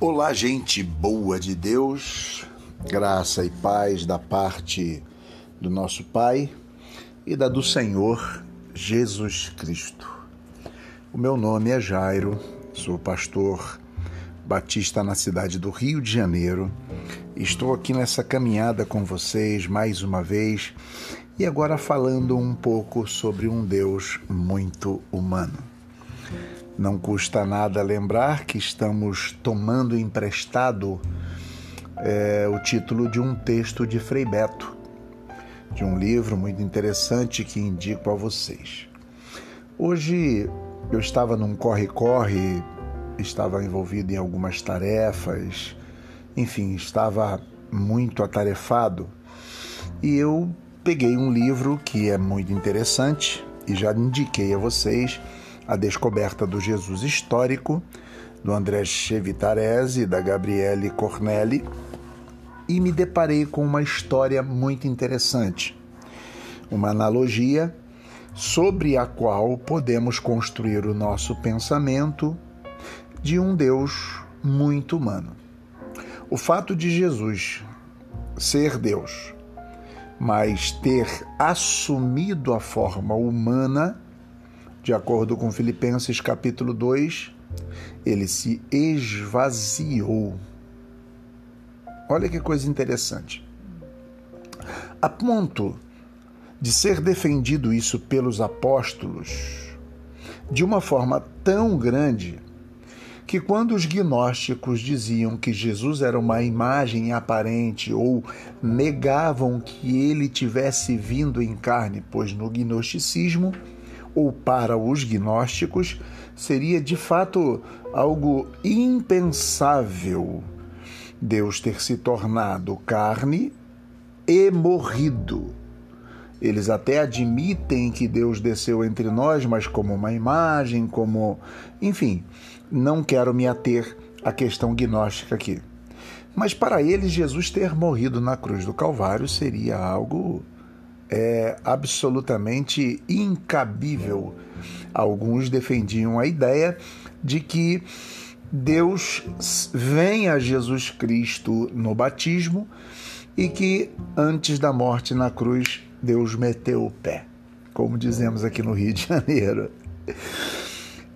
Olá, gente boa de Deus, graça e paz da parte do nosso Pai e da do Senhor Jesus Cristo. O meu nome é Jairo, sou pastor batista na cidade do Rio de Janeiro. Estou aqui nessa caminhada com vocês mais uma vez e agora falando um pouco sobre um Deus muito humano. Não custa nada lembrar que estamos tomando emprestado é, o título de um texto de Frei Beto, de um livro muito interessante que indico a vocês. Hoje eu estava num corre-corre, estava envolvido em algumas tarefas, enfim, estava muito atarefado e eu peguei um livro que é muito interessante e já indiquei a vocês a Descoberta do Jesus Histórico, do André Chevitarese e da Gabriele Cornelli, e me deparei com uma história muito interessante, uma analogia sobre a qual podemos construir o nosso pensamento de um Deus muito humano. O fato de Jesus ser Deus, mas ter assumido a forma humana de acordo com Filipenses capítulo 2, ele se esvaziou. Olha que coisa interessante. A ponto de ser defendido isso pelos apóstolos de uma forma tão grande que quando os gnósticos diziam que Jesus era uma imagem aparente ou negavam que ele tivesse vindo em carne, pois no gnosticismo ou para os gnósticos, seria de fato algo impensável Deus ter se tornado carne e morrido. Eles até admitem que Deus desceu entre nós, mas como uma imagem, como. Enfim, não quero me ater à questão gnóstica aqui. Mas para eles, Jesus ter morrido na cruz do Calvário seria algo é absolutamente incabível. Alguns defendiam a ideia de que Deus vem a Jesus Cristo no batismo e que antes da morte na cruz Deus meteu o pé, como dizemos aqui no Rio de Janeiro.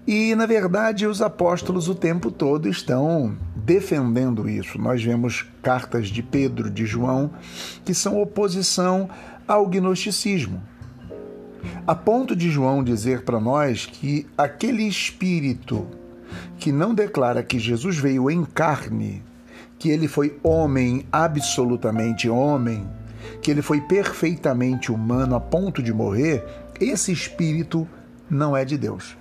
E, na verdade, os apóstolos o tempo todo estão defendendo isso. Nós vemos cartas de Pedro, de João, que são oposição ao gnosticismo. A ponto de João dizer para nós que aquele espírito que não declara que Jesus veio em carne, que ele foi homem, absolutamente homem, que ele foi perfeitamente humano a ponto de morrer, esse espírito não é de Deus.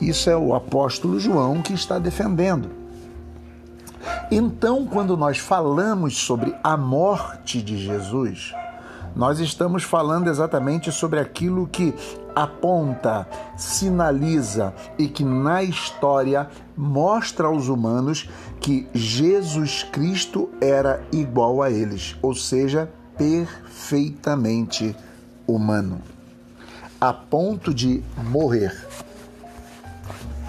Isso é o apóstolo João que está defendendo. Então, quando nós falamos sobre a morte de Jesus, nós estamos falando exatamente sobre aquilo que aponta, sinaliza e que na história mostra aos humanos que Jesus Cristo era igual a eles, ou seja, perfeitamente humano, a ponto de morrer.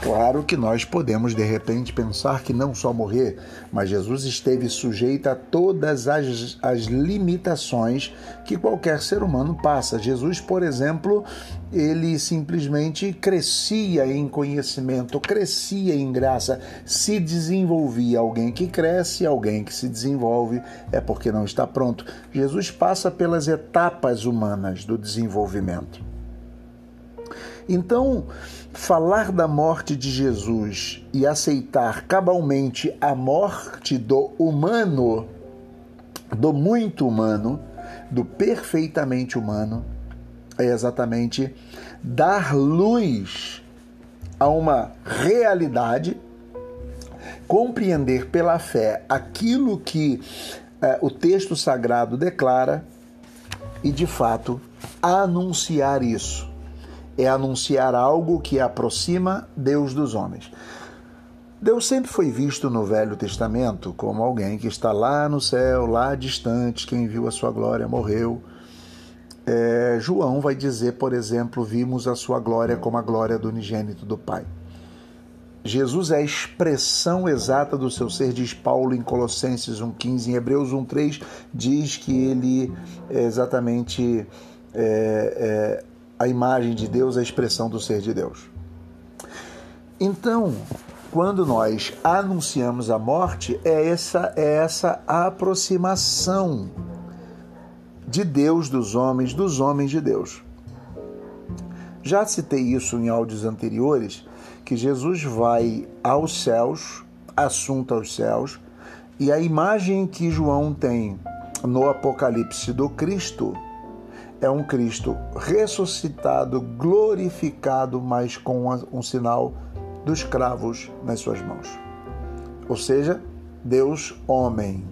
Claro que nós podemos de repente pensar que não só morrer, mas Jesus esteve sujeito a todas as, as limitações que qualquer ser humano passa. Jesus, por exemplo, ele simplesmente crescia em conhecimento, crescia em graça, se desenvolvia. Alguém que cresce, alguém que se desenvolve, é porque não está pronto. Jesus passa pelas etapas humanas do desenvolvimento. Então, falar da morte de Jesus e aceitar cabalmente a morte do humano, do muito humano, do perfeitamente humano, é exatamente dar luz a uma realidade, compreender pela fé aquilo que eh, o texto sagrado declara e, de fato, anunciar isso é anunciar algo que aproxima Deus dos homens. Deus sempre foi visto no Velho Testamento como alguém que está lá no céu, lá distante, quem viu a sua glória morreu. É, João vai dizer, por exemplo, vimos a sua glória como a glória do unigênito do Pai. Jesus é a expressão exata do seu ser, diz Paulo em Colossenses 1,15, em Hebreus 1,3, diz que ele é exatamente é, é, a imagem de Deus, a expressão do ser de Deus. Então, quando nós anunciamos a morte, é essa, é essa aproximação de Deus dos homens, dos homens de Deus. Já citei isso em áudios anteriores, que Jesus vai aos céus, assunto aos céus, e a imagem que João tem no Apocalipse do Cristo é um Cristo ressuscitado, glorificado, mas com um sinal dos cravos nas suas mãos. Ou seja, Deus homem.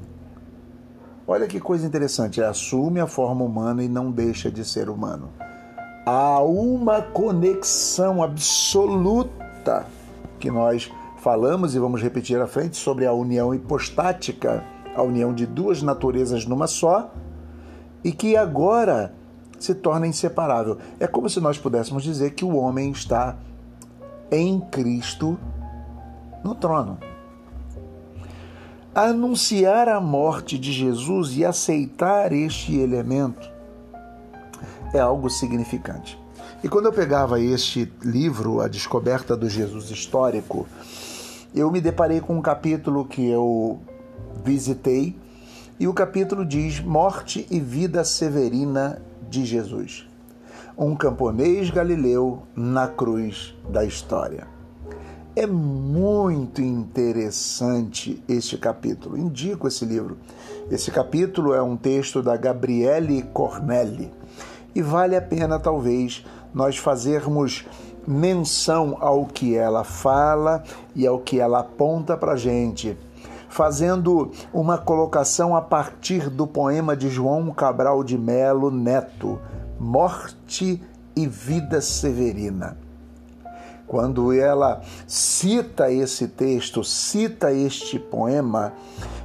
Olha que coisa interessante, ele assume a forma humana e não deixa de ser humano. Há uma conexão absoluta que nós falamos e vamos repetir à frente sobre a união hipostática, a união de duas naturezas numa só, e que agora se torna inseparável. É como se nós pudéssemos dizer que o homem está em Cristo no trono. Anunciar a morte de Jesus e aceitar este elemento é algo significante. E quando eu pegava este livro, A Descoberta do Jesus Histórico, eu me deparei com um capítulo que eu visitei e o capítulo diz Morte e Vida Severina de Jesus. Um camponês galileu na cruz da história. É muito interessante este capítulo. Indico esse livro. Esse capítulo é um texto da Gabriele Cornelli e vale a pena, talvez, nós fazermos menção ao que ela fala e ao que ela aponta para gente fazendo uma colocação a partir do poema de João Cabral de Melo Neto, Morte e Vida Severina. Quando ela cita esse texto, cita este poema,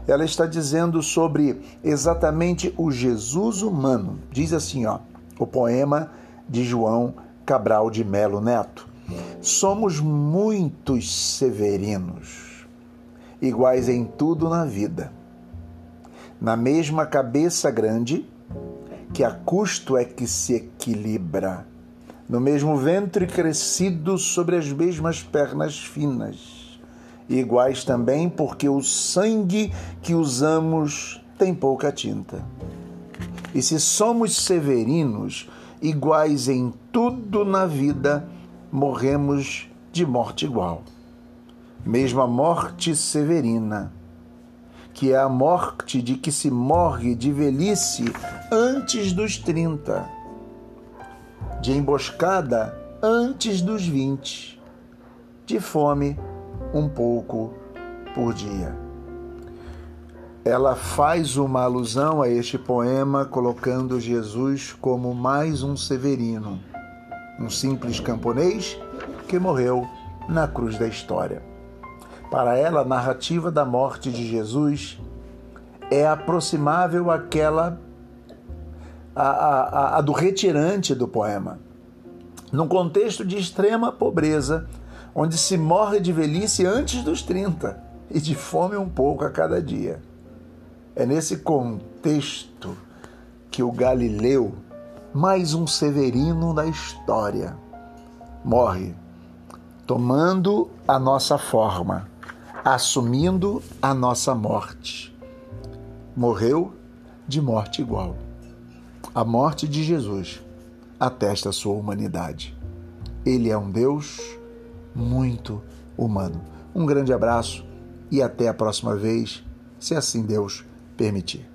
ela está dizendo sobre exatamente o Jesus humano. Diz assim, ó, o poema de João Cabral de Melo Neto. Somos muitos severinos iguais em tudo na vida. Na mesma cabeça grande, que a custo é que se equilibra, no mesmo ventre crescido sobre as mesmas pernas finas, iguais também porque o sangue que usamos tem pouca tinta. E se somos severinos, iguais em tudo na vida, morremos de morte igual mesmo a morte severina, que é a morte de que se morre de velhice antes dos 30, de emboscada antes dos 20, de fome um pouco por dia. Ela faz uma alusão a este poema colocando Jesus como mais um severino, um simples camponês que morreu na cruz da história. Para ela, a narrativa da morte de Jesus é aproximável àquela a, a, a, do retirante do poema. Num contexto de extrema pobreza, onde se morre de velhice antes dos 30 e de fome um pouco a cada dia. É nesse contexto que o Galileu, mais um severino da história, morre, tomando a nossa forma assumindo a nossa morte. Morreu de morte igual. A morte de Jesus atesta a sua humanidade. Ele é um Deus muito humano. Um grande abraço e até a próxima vez, se assim Deus permitir.